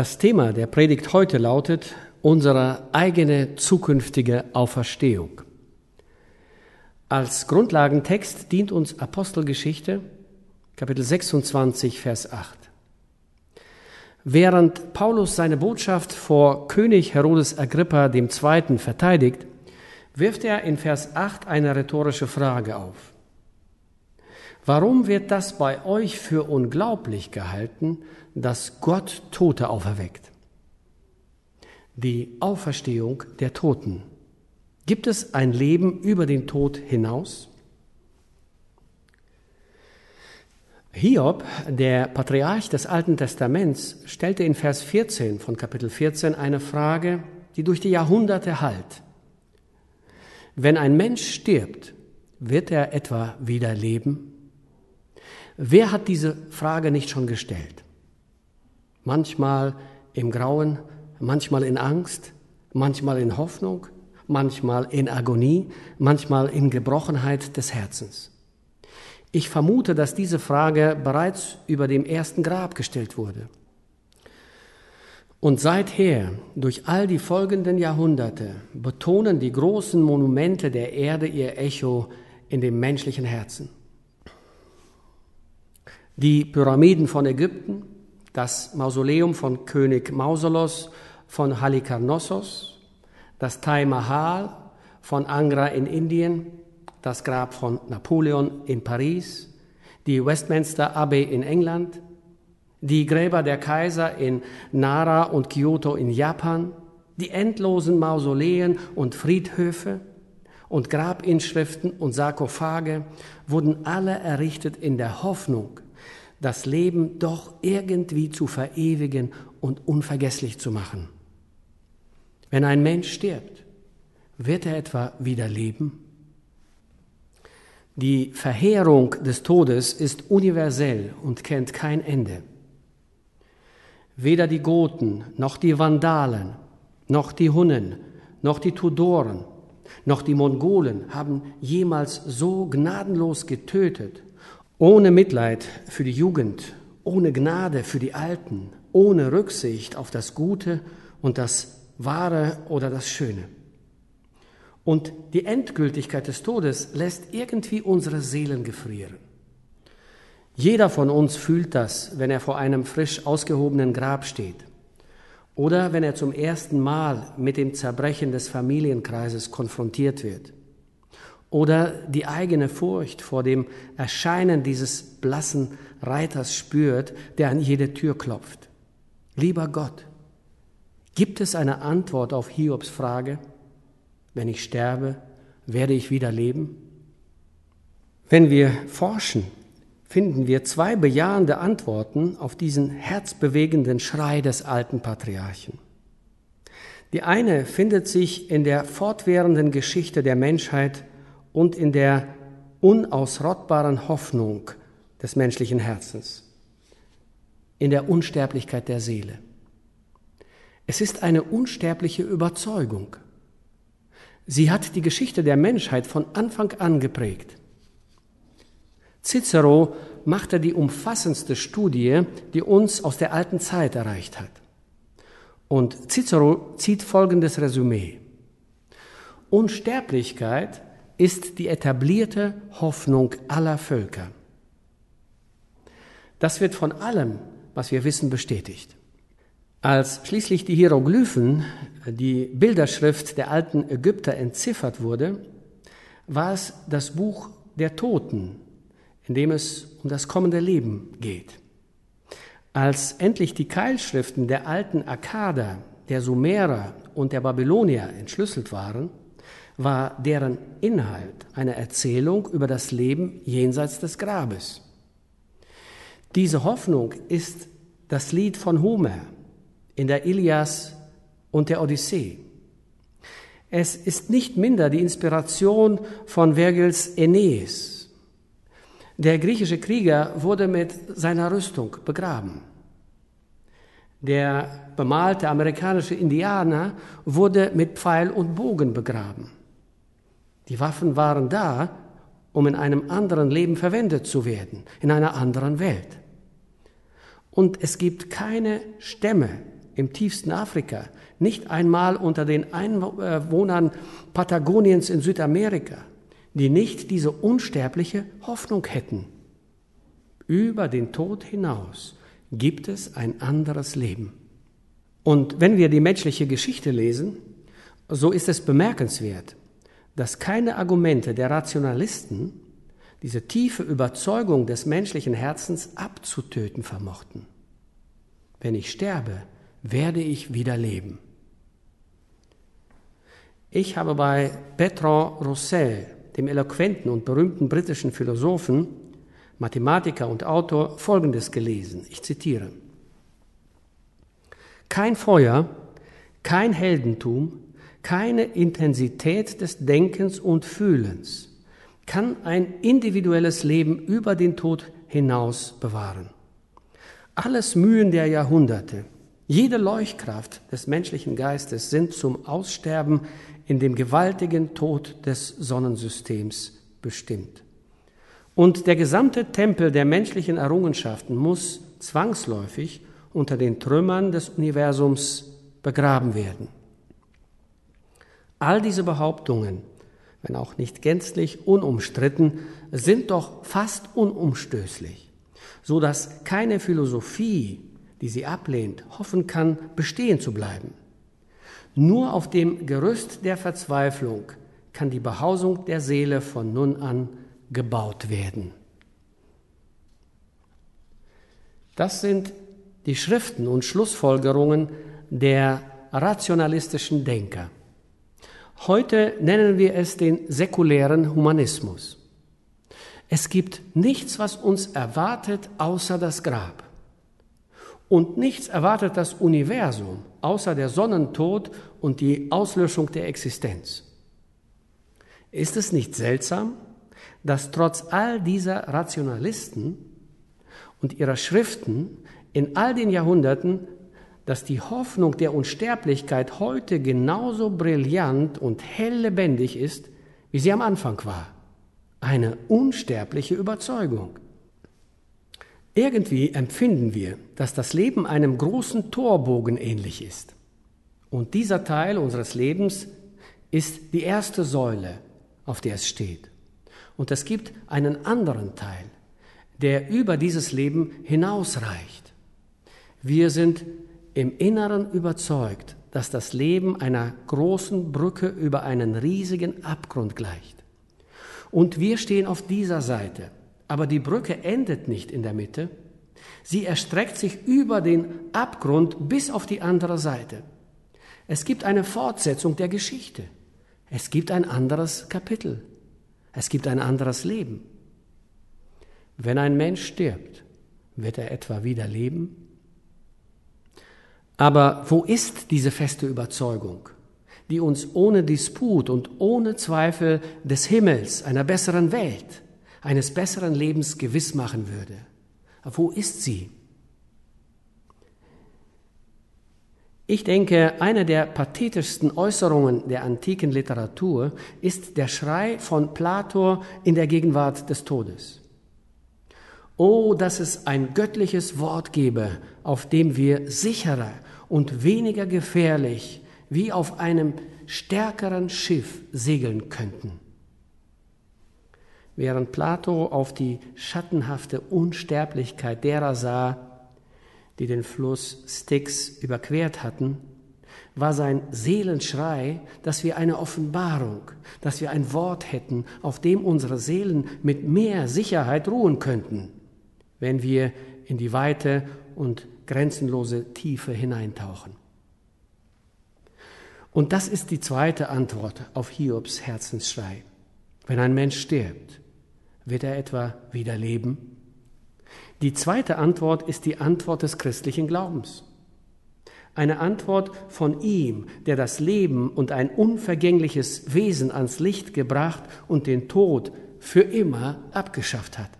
Das Thema der Predigt heute lautet unsere eigene zukünftige Auferstehung. Als Grundlagentext dient uns Apostelgeschichte, Kapitel 26, Vers 8. Während Paulus seine Botschaft vor König Herodes Agrippa II. verteidigt, wirft er in Vers 8 eine rhetorische Frage auf. Warum wird das bei euch für unglaublich gehalten, dass Gott Tote auferweckt? Die Auferstehung der Toten. Gibt es ein Leben über den Tod hinaus? Hiob, der Patriarch des Alten Testaments, stellte in Vers 14 von Kapitel 14 eine Frage, die durch die Jahrhunderte hallt. Wenn ein Mensch stirbt, wird er etwa wieder leben? Wer hat diese Frage nicht schon gestellt? Manchmal im Grauen, manchmal in Angst, manchmal in Hoffnung, manchmal in Agonie, manchmal in Gebrochenheit des Herzens. Ich vermute, dass diese Frage bereits über dem ersten Grab gestellt wurde. Und seither, durch all die folgenden Jahrhunderte, betonen die großen Monumente der Erde ihr Echo in dem menschlichen Herzen die Pyramiden von Ägypten, das Mausoleum von König Mausolos von Halikarnossos, das Taj Mahal von Angra in Indien, das Grab von Napoleon in Paris, die Westminster Abbey in England, die Gräber der Kaiser in Nara und Kyoto in Japan, die endlosen Mausoleen und Friedhöfe und Grabinschriften und Sarkophage wurden alle errichtet in der Hoffnung, das Leben doch irgendwie zu verewigen und unvergesslich zu machen. Wenn ein Mensch stirbt, wird er etwa wieder leben? Die Verheerung des Todes ist universell und kennt kein Ende. Weder die Goten, noch die Vandalen, noch die Hunnen, noch die Tudoren, noch die Mongolen haben jemals so gnadenlos getötet ohne Mitleid für die Jugend, ohne Gnade für die Alten, ohne Rücksicht auf das Gute und das Wahre oder das Schöne. Und die Endgültigkeit des Todes lässt irgendwie unsere Seelen gefrieren. Jeder von uns fühlt das, wenn er vor einem frisch ausgehobenen Grab steht oder wenn er zum ersten Mal mit dem Zerbrechen des Familienkreises konfrontiert wird oder die eigene Furcht vor dem Erscheinen dieses blassen Reiters spürt, der an jede Tür klopft. Lieber Gott, gibt es eine Antwort auf Hiobs Frage? Wenn ich sterbe, werde ich wieder leben? Wenn wir forschen, finden wir zwei bejahende Antworten auf diesen herzbewegenden Schrei des alten Patriarchen. Die eine findet sich in der fortwährenden Geschichte der Menschheit und in der unausrottbaren Hoffnung des menschlichen Herzens, in der Unsterblichkeit der Seele. Es ist eine unsterbliche Überzeugung. Sie hat die Geschichte der Menschheit von Anfang an geprägt. Cicero machte die umfassendste Studie, die uns aus der alten Zeit erreicht hat. Und Cicero zieht folgendes Resümee. Unsterblichkeit ist die etablierte Hoffnung aller Völker. Das wird von allem, was wir wissen, bestätigt. Als schließlich die Hieroglyphen, die Bilderschrift der alten Ägypter entziffert wurde, war es das Buch der Toten, in dem es um das kommende Leben geht. Als endlich die Keilschriften der alten Akkader, der Sumerer und der Babylonier entschlüsselt waren, war deren Inhalt eine Erzählung über das Leben jenseits des Grabes. Diese Hoffnung ist das Lied von Homer in der Ilias und der Odyssee. Es ist nicht minder die Inspiration von Vergils Aeneas. Der griechische Krieger wurde mit seiner Rüstung begraben. Der bemalte amerikanische Indianer wurde mit Pfeil und Bogen begraben. Die Waffen waren da, um in einem anderen Leben verwendet zu werden, in einer anderen Welt. Und es gibt keine Stämme im tiefsten Afrika, nicht einmal unter den Einwohnern Patagoniens in Südamerika, die nicht diese unsterbliche Hoffnung hätten. Über den Tod hinaus gibt es ein anderes Leben. Und wenn wir die menschliche Geschichte lesen, so ist es bemerkenswert, dass keine Argumente der Rationalisten diese tiefe Überzeugung des menschlichen Herzens abzutöten vermochten. Wenn ich sterbe, werde ich wieder leben. Ich habe bei Bertrand Russell, dem eloquenten und berühmten britischen Philosophen, Mathematiker und Autor, Folgendes gelesen. Ich zitiere. Kein Feuer, kein Heldentum, keine Intensität des Denkens und Fühlens kann ein individuelles Leben über den Tod hinaus bewahren. Alles Mühen der Jahrhunderte, jede Leuchtkraft des menschlichen Geistes sind zum Aussterben in dem gewaltigen Tod des Sonnensystems bestimmt. Und der gesamte Tempel der menschlichen Errungenschaften muss zwangsläufig unter den Trümmern des Universums begraben werden. All diese Behauptungen, wenn auch nicht gänzlich unumstritten, sind doch fast unumstößlich, so dass keine Philosophie, die sie ablehnt, hoffen kann, bestehen zu bleiben. Nur auf dem Gerüst der Verzweiflung kann die Behausung der Seele von nun an gebaut werden. Das sind die Schriften und Schlussfolgerungen der rationalistischen Denker. Heute nennen wir es den säkulären Humanismus. Es gibt nichts, was uns erwartet, außer das Grab. Und nichts erwartet das Universum, außer der Sonnentod und die Auslöschung der Existenz. Ist es nicht seltsam, dass trotz all dieser Rationalisten und ihrer Schriften in all den Jahrhunderten, dass die Hoffnung der Unsterblichkeit heute genauso brillant und hell lebendig ist, wie sie am Anfang war. Eine unsterbliche Überzeugung. Irgendwie empfinden wir, dass das Leben einem großen Torbogen ähnlich ist. Und dieser Teil unseres Lebens ist die erste Säule, auf der es steht. Und es gibt einen anderen Teil, der über dieses Leben hinausreicht. Wir sind im Inneren überzeugt, dass das Leben einer großen Brücke über einen riesigen Abgrund gleicht. Und wir stehen auf dieser Seite. Aber die Brücke endet nicht in der Mitte. Sie erstreckt sich über den Abgrund bis auf die andere Seite. Es gibt eine Fortsetzung der Geschichte. Es gibt ein anderes Kapitel. Es gibt ein anderes Leben. Wenn ein Mensch stirbt, wird er etwa wieder leben? Aber wo ist diese feste Überzeugung, die uns ohne Disput und ohne Zweifel des Himmels, einer besseren Welt, eines besseren Lebens gewiss machen würde? Wo ist sie? Ich denke, eine der pathetischsten Äußerungen der antiken Literatur ist der Schrei von Plato in der Gegenwart des Todes. Oh, dass es ein göttliches Wort gebe, auf dem wir sicherer und weniger gefährlich wie auf einem stärkeren Schiff segeln könnten. Während Plato auf die schattenhafte Unsterblichkeit derer sah, die den Fluss Styx überquert hatten, war sein Seelenschrei, dass wir eine Offenbarung, dass wir ein Wort hätten, auf dem unsere Seelen mit mehr Sicherheit ruhen könnten, wenn wir in die weite und grenzenlose Tiefe hineintauchen. Und das ist die zweite Antwort auf Hiobs Herzensschrei. Wenn ein Mensch stirbt, wird er etwa wieder leben? Die zweite Antwort ist die Antwort des christlichen Glaubens. Eine Antwort von ihm, der das Leben und ein unvergängliches Wesen ans Licht gebracht und den Tod für immer abgeschafft hat.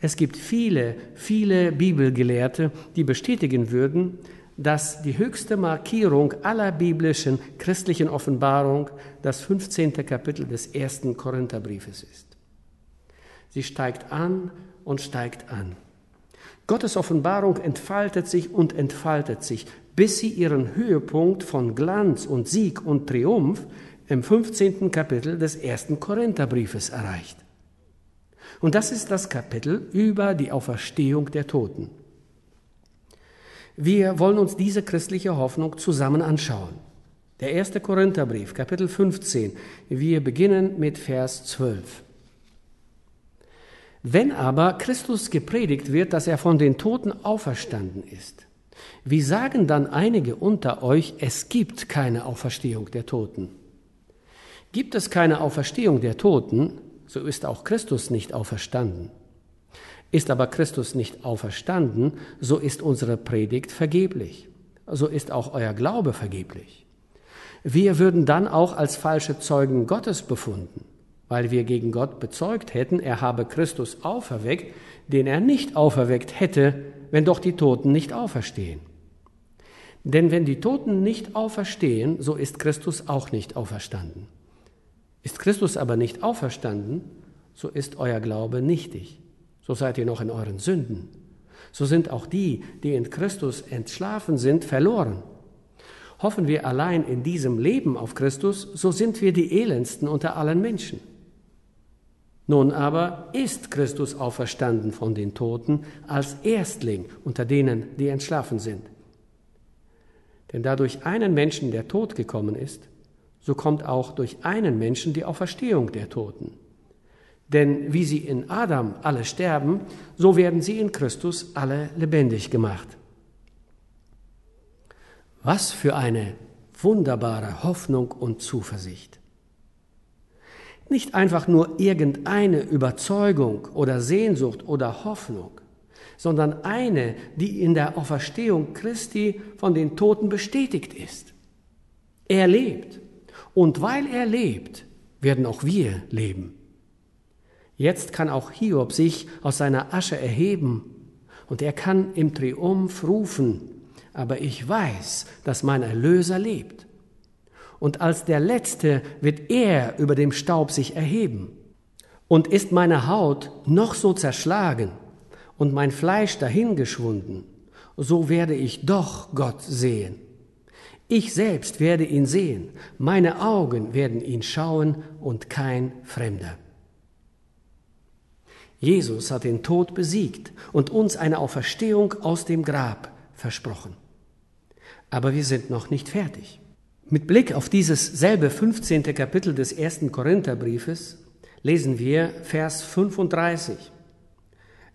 Es gibt viele, viele Bibelgelehrte, die bestätigen würden, dass die höchste Markierung aller biblischen christlichen Offenbarung das 15. Kapitel des ersten Korintherbriefes ist. Sie steigt an und steigt an. Gottes Offenbarung entfaltet sich und entfaltet sich, bis sie ihren Höhepunkt von Glanz und Sieg und Triumph im 15. Kapitel des ersten Korintherbriefes erreicht. Und das ist das Kapitel über die Auferstehung der Toten. Wir wollen uns diese christliche Hoffnung zusammen anschauen. Der erste Korintherbrief, Kapitel 15. Wir beginnen mit Vers 12. Wenn aber Christus gepredigt wird, dass er von den Toten auferstanden ist, wie sagen dann einige unter euch, es gibt keine Auferstehung der Toten? Gibt es keine Auferstehung der Toten, so ist auch Christus nicht auferstanden. Ist aber Christus nicht auferstanden, so ist unsere Predigt vergeblich. So ist auch euer Glaube vergeblich. Wir würden dann auch als falsche Zeugen Gottes befunden, weil wir gegen Gott bezeugt hätten, er habe Christus auferweckt, den er nicht auferweckt hätte, wenn doch die Toten nicht auferstehen. Denn wenn die Toten nicht auferstehen, so ist Christus auch nicht auferstanden. Ist Christus aber nicht auferstanden, so ist euer Glaube nichtig. So seid ihr noch in euren Sünden. So sind auch die, die in Christus entschlafen sind, verloren. Hoffen wir allein in diesem Leben auf Christus, so sind wir die elendsten unter allen Menschen. Nun aber ist Christus auferstanden von den Toten als Erstling unter denen, die entschlafen sind. Denn da durch einen Menschen der Tod gekommen ist, so kommt auch durch einen Menschen die Auferstehung der Toten. Denn wie sie in Adam alle sterben, so werden sie in Christus alle lebendig gemacht. Was für eine wunderbare Hoffnung und Zuversicht. Nicht einfach nur irgendeine Überzeugung oder Sehnsucht oder Hoffnung, sondern eine, die in der Auferstehung Christi von den Toten bestätigt ist. Er lebt. Und weil er lebt, werden auch wir leben. Jetzt kann auch Hiob sich aus seiner Asche erheben und er kann im Triumph rufen, aber ich weiß, dass mein Erlöser lebt. Und als der Letzte wird er über dem Staub sich erheben. Und ist meine Haut noch so zerschlagen, und mein Fleisch dahingeschwunden, so werde ich doch Gott sehen. Ich selbst werde ihn sehen, meine Augen werden ihn schauen und kein Fremder. Jesus hat den Tod besiegt und uns eine Auferstehung aus dem Grab versprochen. Aber wir sind noch nicht fertig. Mit Blick auf dieses selbe 15. Kapitel des ersten Korintherbriefes lesen wir Vers 35.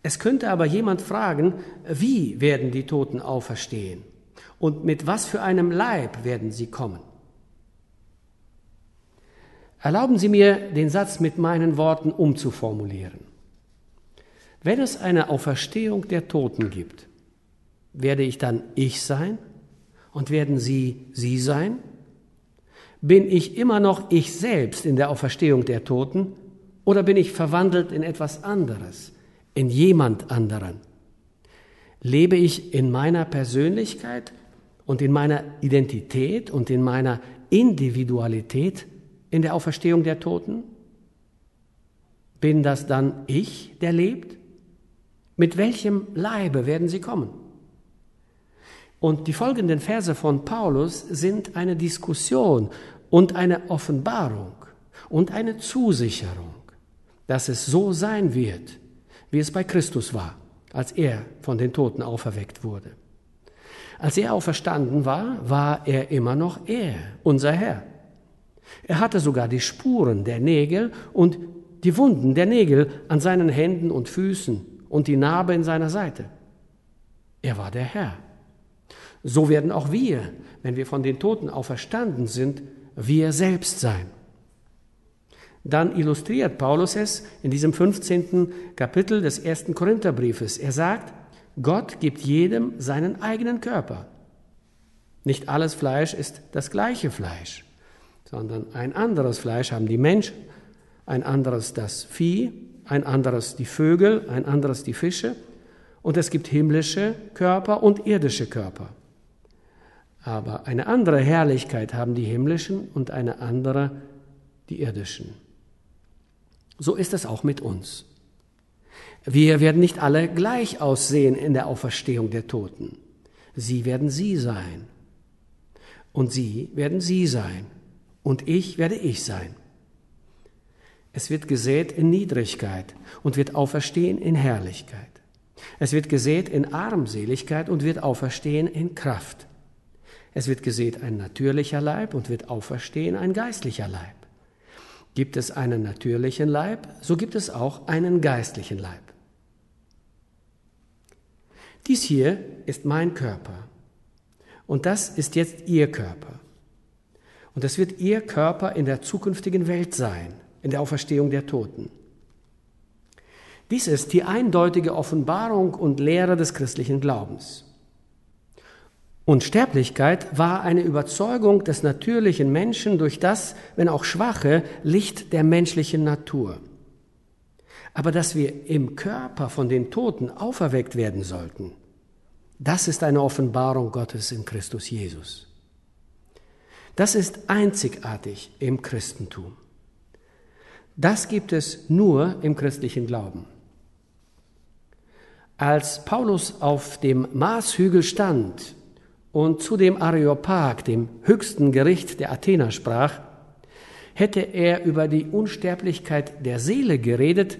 Es könnte aber jemand fragen, wie werden die Toten auferstehen und mit was für einem Leib werden sie kommen? Erlauben Sie mir, den Satz mit meinen Worten umzuformulieren. Wenn es eine Auferstehung der Toten gibt, werde ich dann ich sein und werden Sie Sie sein? Bin ich immer noch ich selbst in der Auferstehung der Toten oder bin ich verwandelt in etwas anderes? in jemand anderen? Lebe ich in meiner Persönlichkeit und in meiner Identität und in meiner Individualität in der Auferstehung der Toten? Bin das dann ich, der lebt? Mit welchem Leibe werden sie kommen? Und die folgenden Verse von Paulus sind eine Diskussion und eine Offenbarung und eine Zusicherung, dass es so sein wird, wie es bei Christus war, als er von den Toten auferweckt wurde. Als er auferstanden war, war er immer noch er, unser Herr. Er hatte sogar die Spuren der Nägel und die Wunden der Nägel an seinen Händen und Füßen und die Narbe in seiner Seite. Er war der Herr. So werden auch wir, wenn wir von den Toten auferstanden sind, wir selbst sein dann illustriert Paulus es in diesem 15. Kapitel des ersten Korintherbriefes. Er sagt, Gott gibt jedem seinen eigenen Körper. Nicht alles Fleisch ist das gleiche Fleisch, sondern ein anderes Fleisch haben die Menschen, ein anderes das Vieh, ein anderes die Vögel, ein anderes die Fische und es gibt himmlische Körper und irdische Körper. Aber eine andere Herrlichkeit haben die himmlischen und eine andere die irdischen. So ist es auch mit uns. Wir werden nicht alle gleich aussehen in der Auferstehung der Toten. Sie werden Sie sein. Und Sie werden Sie sein. Und ich werde ich sein. Es wird gesät in Niedrigkeit und wird auferstehen in Herrlichkeit. Es wird gesät in Armseligkeit und wird auferstehen in Kraft. Es wird gesät ein natürlicher Leib und wird auferstehen ein geistlicher Leib. Gibt es einen natürlichen Leib, so gibt es auch einen geistlichen Leib. Dies hier ist mein Körper und das ist jetzt Ihr Körper. Und das wird Ihr Körper in der zukünftigen Welt sein, in der Auferstehung der Toten. Dies ist die eindeutige Offenbarung und Lehre des christlichen Glaubens. Unsterblichkeit war eine Überzeugung des natürlichen Menschen durch das, wenn auch schwache, Licht der menschlichen Natur. Aber dass wir im Körper von den Toten auferweckt werden sollten, das ist eine Offenbarung Gottes in Christus Jesus. Das ist einzigartig im Christentum. Das gibt es nur im christlichen Glauben. Als Paulus auf dem Marshügel stand und zu dem Areopag, dem höchsten Gericht der Athener, sprach, hätte er über die Unsterblichkeit der Seele geredet,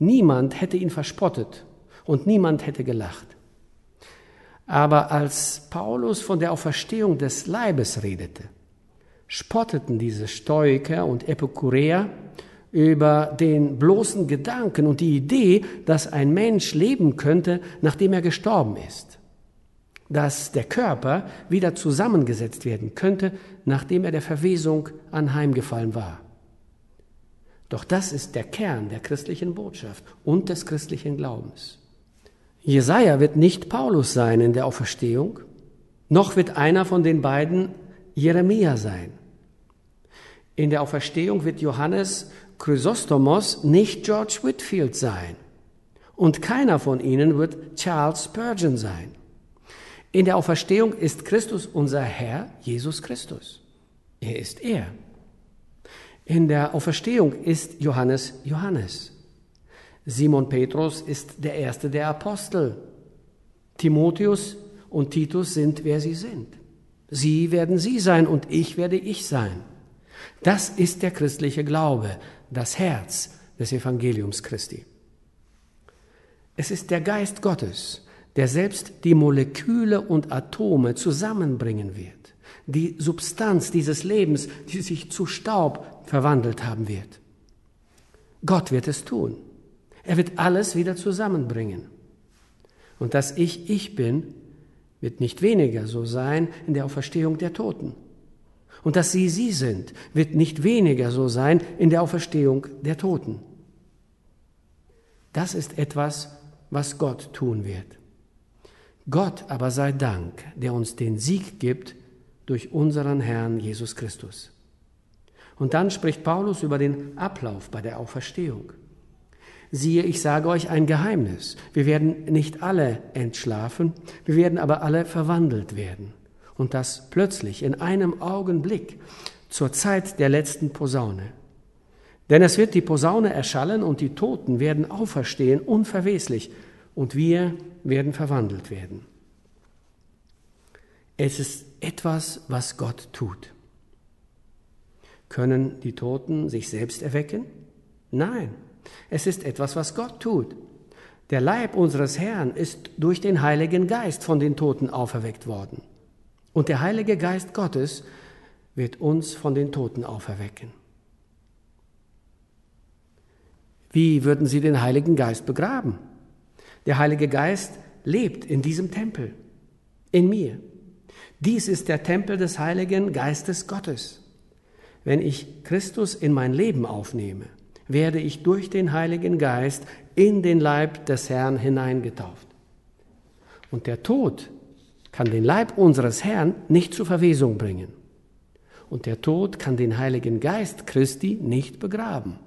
niemand hätte ihn verspottet und niemand hätte gelacht. Aber als Paulus von der Auferstehung des Leibes redete, spotteten diese Stoiker und Epikureer über den bloßen Gedanken und die Idee, dass ein Mensch leben könnte, nachdem er gestorben ist dass der Körper wieder zusammengesetzt werden könnte, nachdem er der Verwesung anheimgefallen war. Doch das ist der Kern der christlichen Botschaft und des christlichen Glaubens. Jesaja wird nicht Paulus sein in der Auferstehung, noch wird einer von den beiden Jeremia sein. In der Auferstehung wird Johannes Chrysostomos nicht George Whitfield sein. Und keiner von ihnen wird Charles Spurgeon sein. In der Auferstehung ist Christus unser Herr, Jesus Christus. Er ist er. In der Auferstehung ist Johannes Johannes. Simon Petrus ist der erste der Apostel. Timotheus und Titus sind, wer sie sind. Sie werden sie sein und ich werde ich sein. Das ist der christliche Glaube, das Herz des Evangeliums Christi. Es ist der Geist Gottes, der selbst die Moleküle und Atome zusammenbringen wird, die Substanz dieses Lebens, die sich zu Staub verwandelt haben wird. Gott wird es tun. Er wird alles wieder zusammenbringen. Und dass ich ich bin, wird nicht weniger so sein in der Auferstehung der Toten. Und dass Sie Sie sind, wird nicht weniger so sein in der Auferstehung der Toten. Das ist etwas, was Gott tun wird. Gott aber sei Dank, der uns den Sieg gibt durch unseren Herrn Jesus Christus. Und dann spricht Paulus über den Ablauf bei der Auferstehung. Siehe, ich sage euch ein Geheimnis. Wir werden nicht alle entschlafen, wir werden aber alle verwandelt werden. Und das plötzlich in einem Augenblick zur Zeit der letzten Posaune. Denn es wird die Posaune erschallen und die Toten werden auferstehen unverweslich und wir werden verwandelt werden. Es ist etwas, was Gott tut. Können die Toten sich selbst erwecken? Nein, es ist etwas, was Gott tut. Der Leib unseres Herrn ist durch den Heiligen Geist von den Toten auferweckt worden. Und der Heilige Geist Gottes wird uns von den Toten auferwecken. Wie würden Sie den Heiligen Geist begraben? Der Heilige Geist lebt in diesem Tempel, in mir. Dies ist der Tempel des Heiligen Geistes Gottes. Wenn ich Christus in mein Leben aufnehme, werde ich durch den Heiligen Geist in den Leib des Herrn hineingetauft. Und der Tod kann den Leib unseres Herrn nicht zur Verwesung bringen. Und der Tod kann den Heiligen Geist Christi nicht begraben.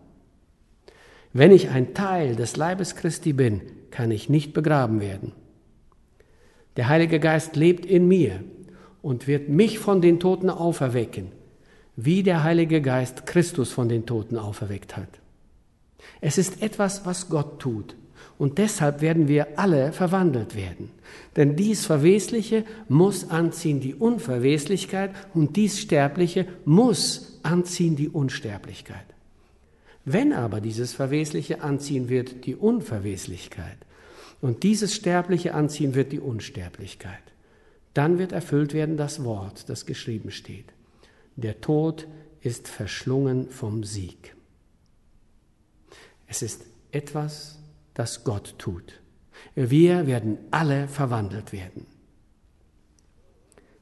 Wenn ich ein Teil des Leibes Christi bin, kann ich nicht begraben werden. Der Heilige Geist lebt in mir und wird mich von den Toten auferwecken, wie der Heilige Geist Christus von den Toten auferweckt hat. Es ist etwas, was Gott tut Und deshalb werden wir alle verwandelt werden. Denn dies Verwesliche muss anziehen die Unverweslichkeit und dies Sterbliche muss anziehen die Unsterblichkeit. Wenn aber dieses Verwesliche anziehen wird die Unverweslichkeit und dieses Sterbliche anziehen wird die Unsterblichkeit, dann wird erfüllt werden das Wort, das geschrieben steht. Der Tod ist verschlungen vom Sieg. Es ist etwas, das Gott tut. Wir werden alle verwandelt werden.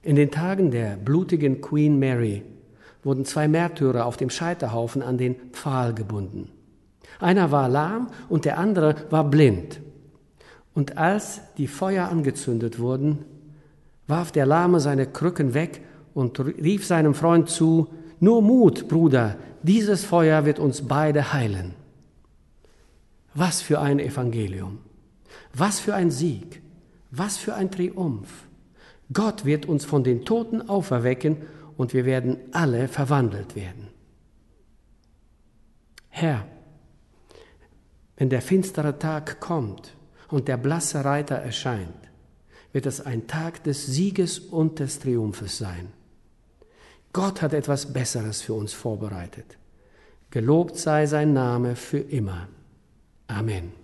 In den Tagen der blutigen Queen Mary wurden zwei Märtyrer auf dem Scheiterhaufen an den Pfahl gebunden. Einer war lahm und der andere war blind. Und als die Feuer angezündet wurden, warf der Lahme seine Krücken weg und rief seinem Freund zu, Nur Mut, Bruder, dieses Feuer wird uns beide heilen. Was für ein Evangelium, was für ein Sieg, was für ein Triumph. Gott wird uns von den Toten auferwecken und wir werden alle verwandelt werden. Herr, wenn der finstere Tag kommt und der blasse Reiter erscheint, wird es ein Tag des Sieges und des Triumphes sein. Gott hat etwas Besseres für uns vorbereitet. Gelobt sei sein Name für immer. Amen.